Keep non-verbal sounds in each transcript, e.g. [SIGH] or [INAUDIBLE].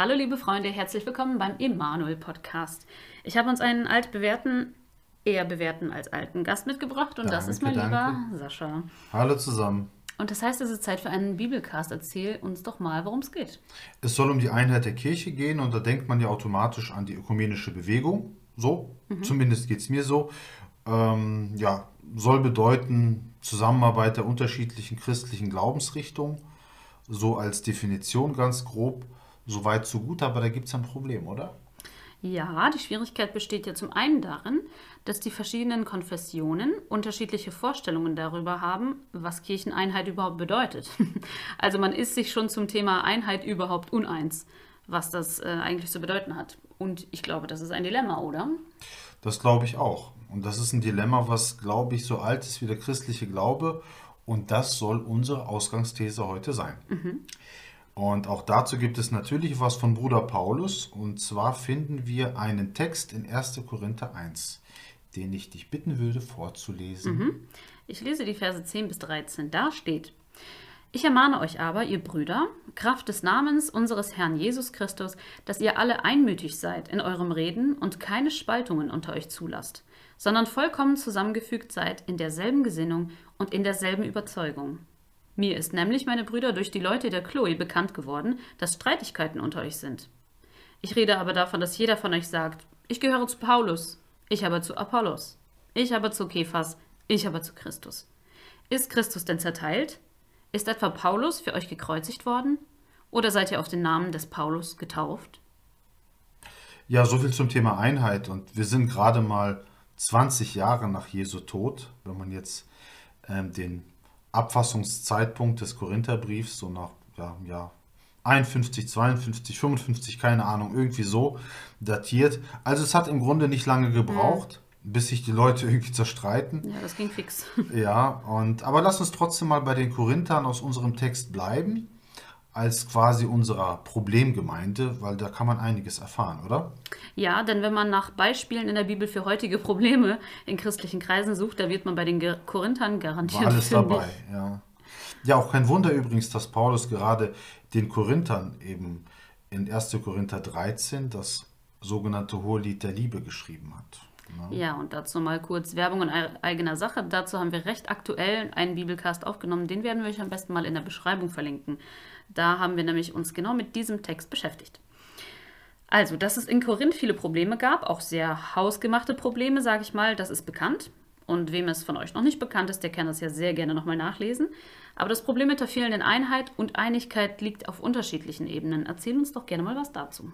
Hallo liebe Freunde, herzlich willkommen beim Emanuel Podcast. Ich habe uns einen altbewährten, eher bewährten als alten Gast mitgebracht und das ist mein Danke, lieber danke. Sascha. Hallo zusammen. Und das heißt, es ist Zeit für einen Bibelcast. Erzähl uns doch mal, worum es geht. Es soll um die Einheit der Kirche gehen und da denkt man ja automatisch an die ökumenische Bewegung. So, zumindest geht es mir so. Ähm, ja, soll bedeuten Zusammenarbeit der unterschiedlichen christlichen Glaubensrichtungen. So als Definition ganz grob. Soweit, so gut, aber da gibt es ein Problem, oder? Ja, die Schwierigkeit besteht ja zum einen darin, dass die verschiedenen Konfessionen unterschiedliche Vorstellungen darüber haben, was Kircheneinheit überhaupt bedeutet. [LAUGHS] Also man ist sich schon zum Thema Einheit überhaupt uneins, was das äh, eigentlich zu bedeuten hat. Und ich glaube, das ist ein Dilemma, oder? Das glaube ich auch. Und das ist ein Dilemma, was, glaube ich, so alt ist wie der christliche Glaube. Und das soll unsere Ausgangsthese heute sein. Und auch dazu gibt es natürlich was von Bruder Paulus. Und zwar finden wir einen Text in 1. Korinther 1, den ich dich bitten würde vorzulesen. Ich lese die Verse 10 bis 13. Da steht: Ich ermahne euch aber, ihr Brüder, Kraft des Namens unseres Herrn Jesus Christus, dass ihr alle einmütig seid in eurem Reden und keine Spaltungen unter euch zulasst, sondern vollkommen zusammengefügt seid in derselben Gesinnung und in derselben Überzeugung. Mir ist nämlich, meine Brüder, durch die Leute der Chloe bekannt geworden, dass Streitigkeiten unter euch sind. Ich rede aber davon, dass jeder von euch sagt, ich gehöre zu Paulus, ich aber zu Apollos, ich aber zu Kephas, ich aber zu Christus. Ist Christus denn zerteilt? Ist etwa Paulus für euch gekreuzigt worden? Oder seid ihr auf den Namen des Paulus getauft? Ja, so viel zum Thema Einheit. Und wir sind gerade mal 20 Jahre nach Jesu Tod, wenn man jetzt ähm, den Abfassungszeitpunkt des Korintherbriefs so nach ja, ja, 51, 52, 55, keine Ahnung, irgendwie so datiert. Also es hat im Grunde nicht lange gebraucht, bis sich die Leute [LAUGHS] irgendwie zerstreiten. Ja, das ging fix. Ja, und aber lass uns trotzdem mal bei den Korinthern aus unserem Text bleiben, als quasi unserer Problemgemeinde, weil da kann man einiges erfahren, oder? Ja, denn wenn man nach Beispielen in der Bibel für heutige Probleme in christlichen Kreisen sucht, da wird man bei den Korinthern garantiert War alles dabei, ja. Ja, auch kein Wunder übrigens, dass Paulus gerade den Korinthern eben in 1. Korinther 13 das sogenannte Hohelied der Liebe geschrieben hat. Ne? Ja, und dazu mal kurz Werbung in ei- eigener Sache. Dazu haben wir recht aktuell einen Bibelcast aufgenommen. Den werden wir euch am besten mal in der Beschreibung verlinken. Da haben wir nämlich uns genau mit diesem Text beschäftigt. Also, dass es in Korinth viele Probleme gab, auch sehr hausgemachte Probleme, sage ich mal, das ist bekannt. Und wem es von euch noch nicht bekannt ist, der kann das ja sehr gerne nochmal nachlesen. Aber das Problem mit der fehlenden Einheit und Einigkeit liegt auf unterschiedlichen Ebenen. Erzähl uns doch gerne mal was dazu.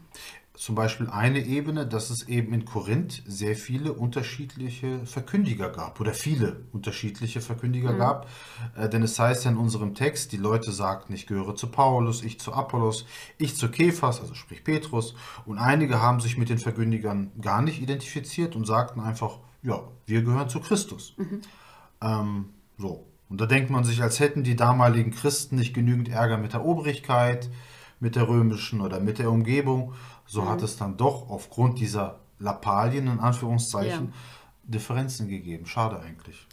Zum Beispiel eine Ebene, dass es eben in Korinth sehr viele unterschiedliche Verkündiger gab oder viele unterschiedliche Verkündiger gab. Äh, denn es heißt ja in unserem Text, die Leute sagten, ich gehöre zu Paulus, ich zu Apollos, ich zu Kephas, also sprich Petrus. Und einige haben sich mit den Verkündigern gar nicht identifiziert und sagten einfach, ja, wir gehören zu Christus. Ähm, so. Und da denkt man sich, als hätten die damaligen Christen nicht genügend Ärger mit der Obrigkeit, mit der römischen oder mit der Umgebung. So hat es dann doch aufgrund dieser Lappalien, in Anführungszeichen, Ja. Differenzen gegeben. Schade eigentlich.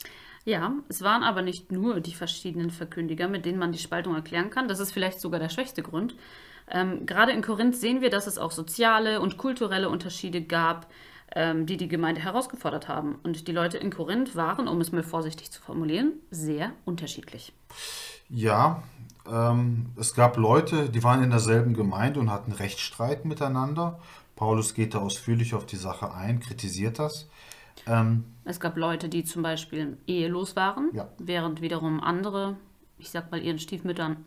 Ja, es waren aber nicht nur die verschiedenen Verkündiger, mit denen man die Spaltung erklären kann. Das ist vielleicht sogar der schwächste Grund. Ähm, gerade in Korinth sehen wir, dass es auch soziale und kulturelle Unterschiede gab, ähm, die die Gemeinde herausgefordert haben. Und die Leute in Korinth waren, um es mal vorsichtig zu formulieren, sehr unterschiedlich. Ja, ähm, es gab Leute, die waren in derselben Gemeinde und hatten Rechtsstreit miteinander. Paulus geht da ausführlich auf die Sache ein, kritisiert das. Ähm, Es gab Leute, die zum Beispiel ehelos waren, Ja. während wiederum andere, ich sag mal ihren Stiefmüttern,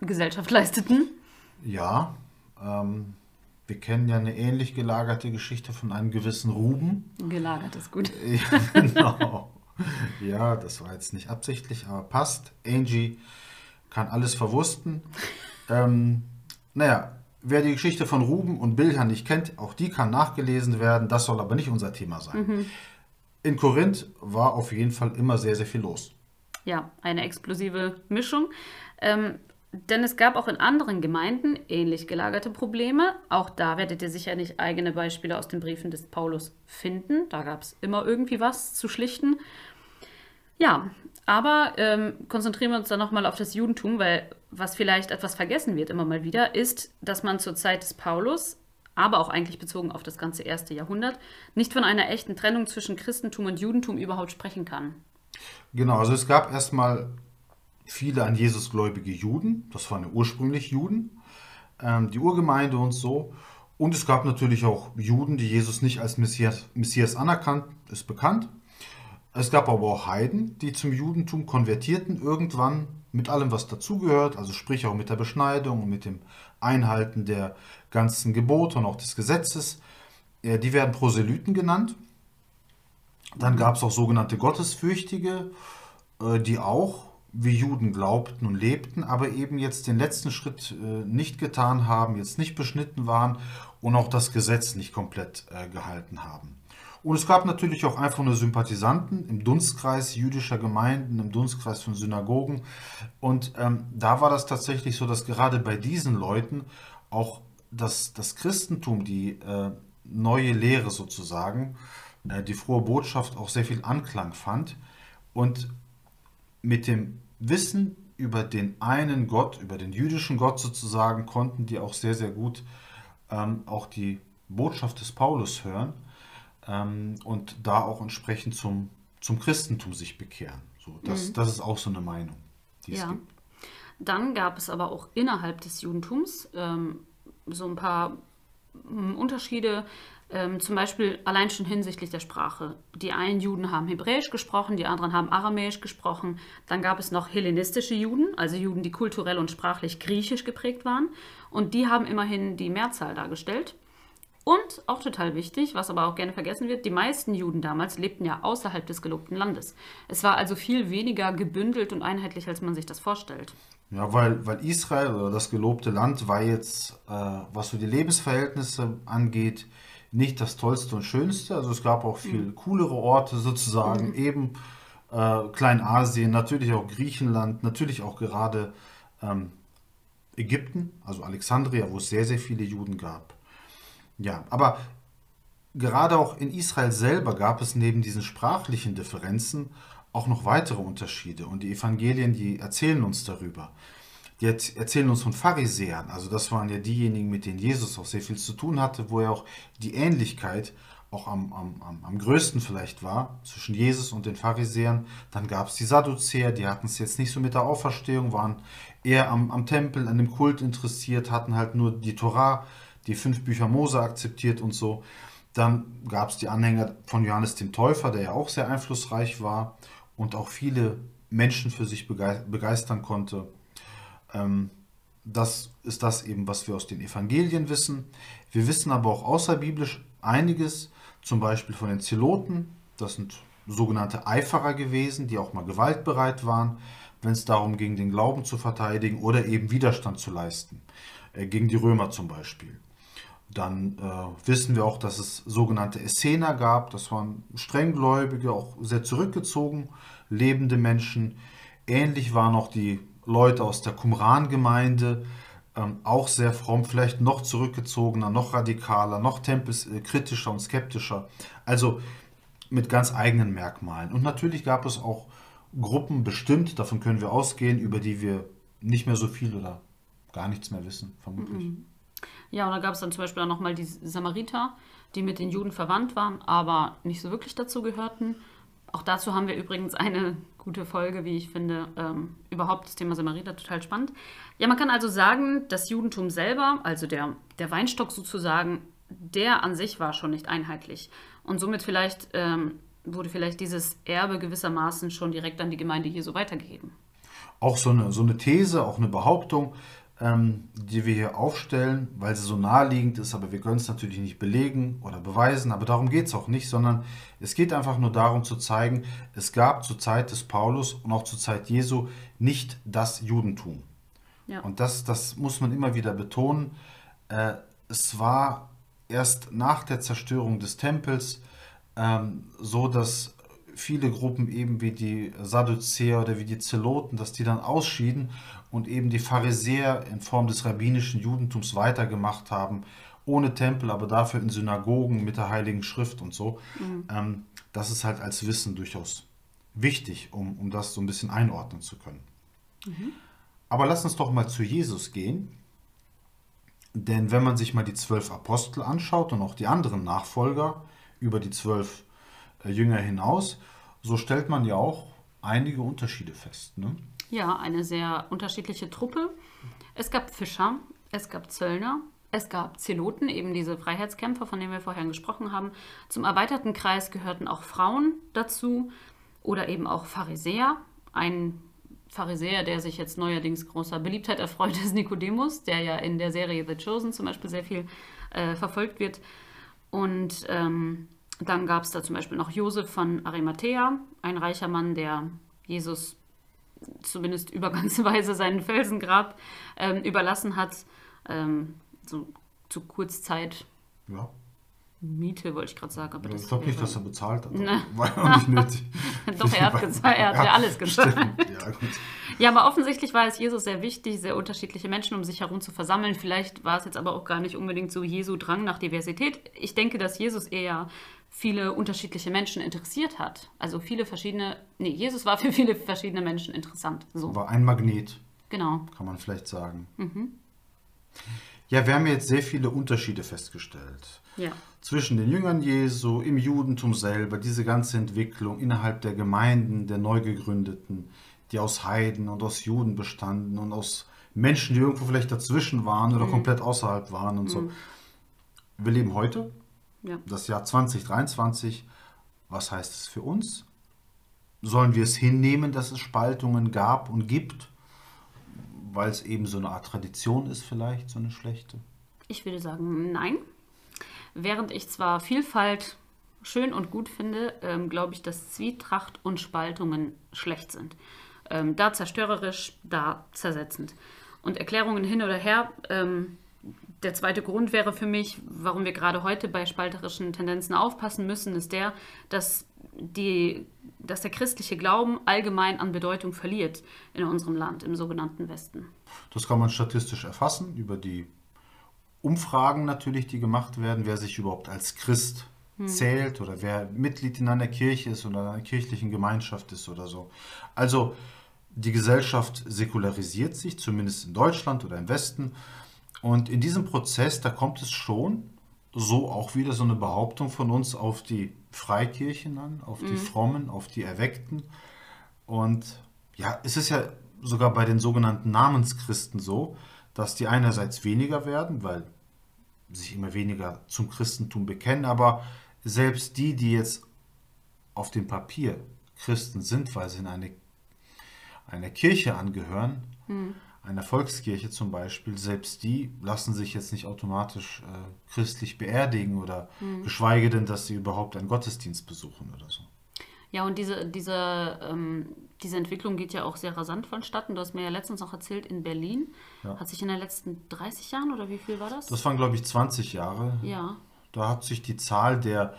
Gesellschaft leisteten. Ja, ähm, wir kennen ja eine ähnlich gelagerte Geschichte von einem gewissen Ruben. Gelagert ist gut. [LAUGHS] Ja, genau. Ja, das war jetzt nicht absichtlich, aber passt. Angie kann alles verwursten. Ähm, naja, wer die Geschichte von Ruben und Bilhan nicht kennt, auch die kann nachgelesen werden. Das soll aber nicht unser Thema sein. In Korinth war auf jeden Fall immer sehr, sehr viel los. Ja, eine explosive Mischung. Ähm, denn es gab auch in anderen Gemeinden ähnlich gelagerte Probleme. Auch da werdet ihr sicher nicht eigene Beispiele aus den Briefen des Paulus finden. Da gab es immer irgendwie was zu schlichten. Ja, aber ähm, konzentrieren wir uns dann nochmal auf das Judentum, weil was vielleicht etwas vergessen wird immer mal wieder, ist, dass man zur Zeit des Paulus, aber auch eigentlich bezogen auf das ganze erste Jahrhundert, nicht von einer echten Trennung zwischen Christentum und Judentum überhaupt sprechen kann. Genau, also es gab erstmal viele an Jesus gläubige Juden, das waren ja ursprünglich Juden, ähm, die Urgemeinde und so. Und es gab natürlich auch Juden, die Jesus nicht als Messias, Messias anerkannt, ist bekannt. Es gab aber auch Heiden, die zum Judentum konvertierten irgendwann mit allem, was dazugehört, also sprich auch mit der Beschneidung und mit dem Einhalten der ganzen Gebote und auch des Gesetzes. Äh, die werden Proselyten genannt. Dann gab es auch sogenannte Gottesfürchtige, äh, die auch wie Juden glaubten und lebten, aber eben jetzt den letzten Schritt äh, nicht getan haben, jetzt nicht beschnitten waren und auch das Gesetz nicht komplett gehalten haben. Und es gab natürlich auch einfach nur Sympathisanten im Dunstkreis jüdischer Gemeinden, im Dunstkreis von Synagogen. Und ähm, da war das tatsächlich so, dass gerade bei diesen Leuten auch das, das Christentum, die äh, neue Lehre sozusagen, äh, die frohe Botschaft auch sehr viel Anklang fand. Und mit dem Wissen über den einen Gott, über den jüdischen Gott sozusagen, konnten die auch sehr, sehr gut ähm, auch die Botschaft des Paulus hören ähm, und da auch entsprechend zum, zum Christentum sich bekehren. So, das, mhm. das ist auch so eine Meinung, die ja. es gibt. Dann gab es aber auch innerhalb des Judentums ähm, so ein paar hm, Unterschiede, ähm, zum Beispiel allein schon hinsichtlich der Sprache. Die einen Juden haben Hebräisch gesprochen, die anderen haben Aramäisch gesprochen. Dann gab es noch hellenistische Juden, also Juden, die kulturell und sprachlich griechisch geprägt waren. Und die haben immerhin die Mehrzahl dargestellt. Und auch total wichtig, was aber auch gerne vergessen wird, die meisten Juden damals lebten ja außerhalb des gelobten Landes. Es war also viel weniger gebündelt und einheitlich, als man sich das vorstellt. Ja, weil, weil Israel oder das gelobte Land war jetzt, äh, was so die Lebensverhältnisse angeht, nicht das tollste und schönste. Also es gab auch viel mhm. coolere Orte sozusagen, mhm. eben äh, Kleinasien, natürlich auch Griechenland, natürlich auch gerade ähm, Ägypten, also Alexandria, wo es sehr, sehr viele Juden gab. Ja, aber gerade auch in Israel selber gab es neben diesen sprachlichen Differenzen auch noch weitere Unterschiede. Und die Evangelien, die erzählen uns darüber. Die erzählen uns von Pharisäern. Also das waren ja diejenigen, mit denen Jesus auch sehr viel zu tun hatte, wo ja auch die Ähnlichkeit auch am, am, am größten vielleicht war zwischen Jesus und den Pharisäern. Dann gab es die Sadduzäer, die hatten es jetzt nicht so mit der Auferstehung, waren eher am, am Tempel, an dem Kult interessiert, hatten halt nur die Torah die fünf Bücher Mose akzeptiert und so. Dann gab es die Anhänger von Johannes dem Täufer, der ja auch sehr einflussreich war und auch viele Menschen für sich begeistern konnte. Ähm, das ist das eben, was wir aus den Evangelien wissen. Wir wissen aber auch außerbiblisch einiges, zum Beispiel von den Zeloten. Das sind sogenannte Eiferer gewesen, die auch mal gewaltbereit waren, wenn es darum ging, den Glauben zu verteidigen oder eben Widerstand zu leisten, äh, gegen die Römer zum Beispiel. Dann äh, wissen wir auch, dass es sogenannte Essener gab. Das waren strenggläubige, auch sehr zurückgezogen lebende Menschen. Ähnlich waren auch die Leute aus der Qumran-Gemeinde, ähm, auch sehr fromm, vielleicht noch zurückgezogener, noch radikaler, noch tempelkritischer und skeptischer. Also mit ganz eigenen Merkmalen. Und natürlich gab es auch Gruppen bestimmt, davon können wir ausgehen, über die wir nicht mehr so viel oder gar nichts mehr wissen, vermutlich. Mhm. Ja, und da gab es dann zum Beispiel auch nochmal die Samariter, die mit den Juden verwandt waren, aber nicht so wirklich dazu gehörten. Auch dazu haben wir übrigens eine gute Folge, wie ich finde, ähm, überhaupt das Thema Samariter total spannend. Ja, man kann also sagen, das Judentum selber, also der, der Weinstock sozusagen, der an sich war schon nicht einheitlich. Und somit vielleicht ähm, wurde vielleicht dieses Erbe gewissermaßen schon direkt an die Gemeinde Jesu weitergegeben. Auch so eine, so eine These, auch eine Behauptung, ähm, die wir hier aufstellen, weil sie so naheliegend ist, aber wir können es natürlich nicht belegen oder beweisen, aber darum geht es auch nicht, sondern es geht einfach nur darum zu zeigen, es gab zur Zeit des Paulus und auch zur Zeit Jesu nicht das Judentum. Ja. Und das, das muss man immer wieder betonen. Äh, es war erst nach der Zerstörung des Tempels ähm, so, dass viele Gruppen eben wie die Sadduzäer oder wie die Zeloten, dass die dann ausschieden und eben die Pharisäer in Form des rabbinischen Judentums weitergemacht haben, ohne Tempel, aber dafür in Synagogen mit der Heiligen Schrift und so. Mhm. Ähm, das ist halt als Wissen durchaus wichtig, um, um das so ein bisschen einordnen zu können. Mhm. Aber lass uns doch mal zu Jesus gehen. Denn wenn man sich mal die zwölf Apostel anschaut und auch die anderen Nachfolger über die zwölf äh, Jünger hinaus, so stellt man ja auch einige Unterschiede fest. Ne? Ja, eine sehr unterschiedliche Truppe. Es gab Fischer, es gab Zöllner, es gab Zeloten, eben diese Freiheitskämpfer, von denen wir vorher gesprochen haben. Zum erweiterten Kreis gehörten auch Frauen dazu oder eben auch Pharisäer. Ein Pharisäer, der sich jetzt neuerdings großer Beliebtheit erfreut, ist Nikodemus, der ja in der Serie The Chosen zum Beispiel sehr viel äh, verfolgt wird. Und ähm, dann gab es da zum Beispiel noch Josef von Arimathea, ein reicher Mann, der Jesus zumindest [LAUGHS] übergangsweise seinen Felsengrab ähm, überlassen hat. Ähm, so zu Kurzzeit. Ja. Miete, wollte ich gerade sagen. Aber ich glaube nicht, dass er bezahlt hat. Ne. War ja auch nicht nötig. [LAUGHS] Doch, er hat, gezahlt, er hat ja, alles [LAUGHS] gezahlt. Ja, ja, aber offensichtlich war es Jesus sehr wichtig, sehr unterschiedliche Menschen um sich herum zu versammeln. Vielleicht war es jetzt aber auch gar nicht unbedingt so Jesu Drang nach Diversität. Ich denke, dass Jesus eher viele unterschiedliche Menschen interessiert hat. Also viele verschiedene, nee, Jesus war für viele verschiedene Menschen interessant. So. War ein Magnet. Genau. Kann man vielleicht sagen. Mhm. Ja, wir haben jetzt sehr viele Unterschiede festgestellt. Ja. Zwischen den Jüngern Jesu, im Judentum selber, diese ganze Entwicklung innerhalb der Gemeinden, der neu gegründeten, die aus Heiden und aus Juden bestanden und aus Menschen, die irgendwo vielleicht dazwischen waren oder mhm. komplett außerhalb waren und mhm. so. Wir leben heute, ja. das Jahr 2023. Was heißt es für uns? Sollen wir es hinnehmen, dass es Spaltungen gab und gibt? weil es eben so eine Art Tradition ist, vielleicht so eine schlechte? Ich würde sagen, nein. Während ich zwar Vielfalt schön und gut finde, ähm, glaube ich, dass Zwietracht und Spaltungen schlecht sind. Ähm, da zerstörerisch, da zersetzend. Und Erklärungen hin oder her, ähm, der zweite Grund wäre für mich, warum wir gerade heute bei spalterischen Tendenzen aufpassen müssen, ist der, dass die, dass der christliche Glauben allgemein an Bedeutung verliert in unserem Land, im sogenannten Westen. Das kann man statistisch erfassen über die Umfragen natürlich, die gemacht werden, wer sich überhaupt als Christ hm. zählt oder wer Mitglied in einer Kirche ist oder einer kirchlichen Gemeinschaft ist oder so. Also die Gesellschaft säkularisiert sich, zumindest in Deutschland oder im Westen. Und in diesem Prozess, da kommt es schon so auch wieder so eine Behauptung von uns auf die Freikirchen an, auf die mhm. Frommen, auf die Erweckten. Und ja, es ist ja sogar bei den sogenannten Namenschristen so, dass die einerseits weniger werden, weil sich immer weniger zum Christentum bekennen, aber selbst die, die jetzt auf dem Papier Christen sind, weil sie in eine, eine Kirche angehören, mhm einer Volkskirche zum Beispiel, selbst die lassen sich jetzt nicht automatisch äh, christlich beerdigen oder mhm. geschweige denn, dass sie überhaupt einen Gottesdienst besuchen oder so. Ja, und diese, diese, ähm, diese Entwicklung geht ja auch sehr rasant vonstatten. Du hast mir ja letztens noch erzählt, in Berlin ja. hat sich in den letzten 30 Jahren oder wie viel war das? Das waren, glaube ich, 20 Jahre. Ja. Da hat sich die Zahl der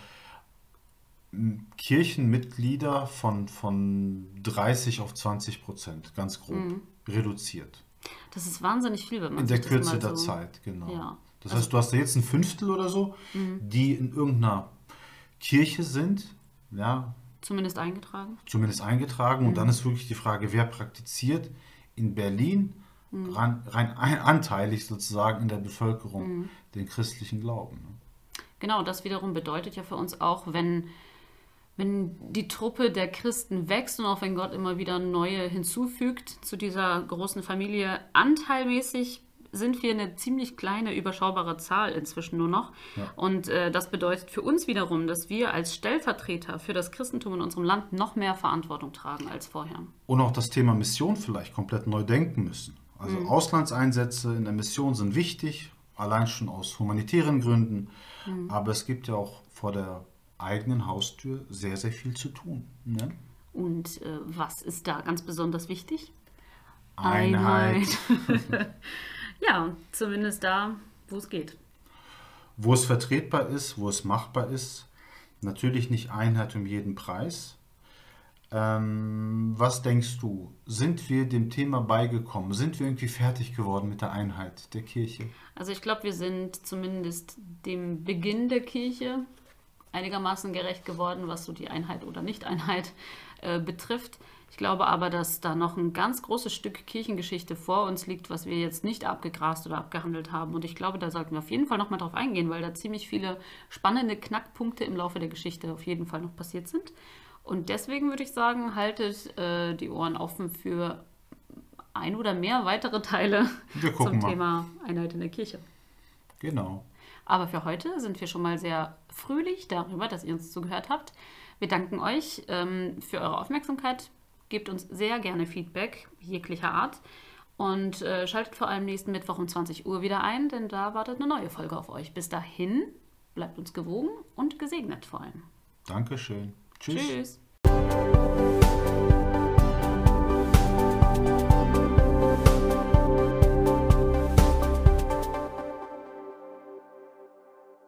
Kirchenmitglieder von, von 30 auf 20 Prozent, ganz grob, mhm. reduziert. Das ist wahnsinnig viel, wenn man In der Kürze der so Zeit, genau. Ja. Das also, heißt, du hast da jetzt ein Fünftel oder so, mhm. die in irgendeiner Kirche sind, ja. Zumindest eingetragen. Zumindest eingetragen. Mhm. Und dann ist wirklich die Frage, wer praktiziert in Berlin mhm. rein, rein, anteilig sozusagen in der Bevölkerung mhm. den christlichen Glauben. Ne? Genau, das wiederum bedeutet ja für uns auch, wenn wenn die Truppe der Christen wächst und auch wenn Gott immer wieder neue hinzufügt zu dieser großen Familie, anteilmäßig sind wir eine ziemlich kleine, überschaubare Zahl inzwischen nur noch. Ja. Und äh, das bedeutet für uns wiederum, dass wir als Stellvertreter für das Christentum in unserem Land noch mehr Verantwortung tragen als vorher. Und auch das Thema Mission vielleicht komplett neu denken müssen. Also mhm. Auslandseinsätze in der Mission sind wichtig, allein schon aus humanitären Gründen. Mhm. Aber es gibt ja auch vor der eigenen Haustür sehr, sehr viel zu tun. Ne? Und äh, was ist da ganz besonders wichtig? Einheit. Einheit. [LAUGHS] ja, zumindest da, wo es geht. Wo es vertretbar ist, wo es machbar ist. Natürlich nicht Einheit um jeden Preis. Ähm, was denkst du? Sind wir dem Thema beigekommen? Sind wir irgendwie fertig geworden mit der Einheit der Kirche? Also ich glaube, wir sind zumindest dem Beginn der Kirche einigermaßen gerecht geworden, was so die Einheit oder Nicht-Einheit äh, betrifft. Ich glaube aber, dass da noch ein ganz großes Stück Kirchengeschichte vor uns liegt, was wir jetzt nicht abgegrast oder abgehandelt haben. Und ich glaube, da sollten wir auf jeden Fall nochmal drauf eingehen, weil da ziemlich viele spannende Knackpunkte im Laufe der Geschichte auf jeden Fall noch passiert sind. Und deswegen würde ich sagen, haltet äh, die Ohren offen für ein oder mehr weitere Teile zum mal. Thema Einheit in der Kirche. Genau. Aber für heute sind wir schon mal sehr fröhlich darüber, dass ihr uns zugehört habt. Wir danken euch ähm, für eure Aufmerksamkeit. Gebt uns sehr gerne Feedback jeglicher Art. Und äh, schaltet vor allem nächsten Mittwoch um 20 Uhr wieder ein, denn da wartet eine neue Folge auf euch. Bis dahin, bleibt uns gewogen und gesegnet vor allem. Dankeschön. Tschüss. Tschüss.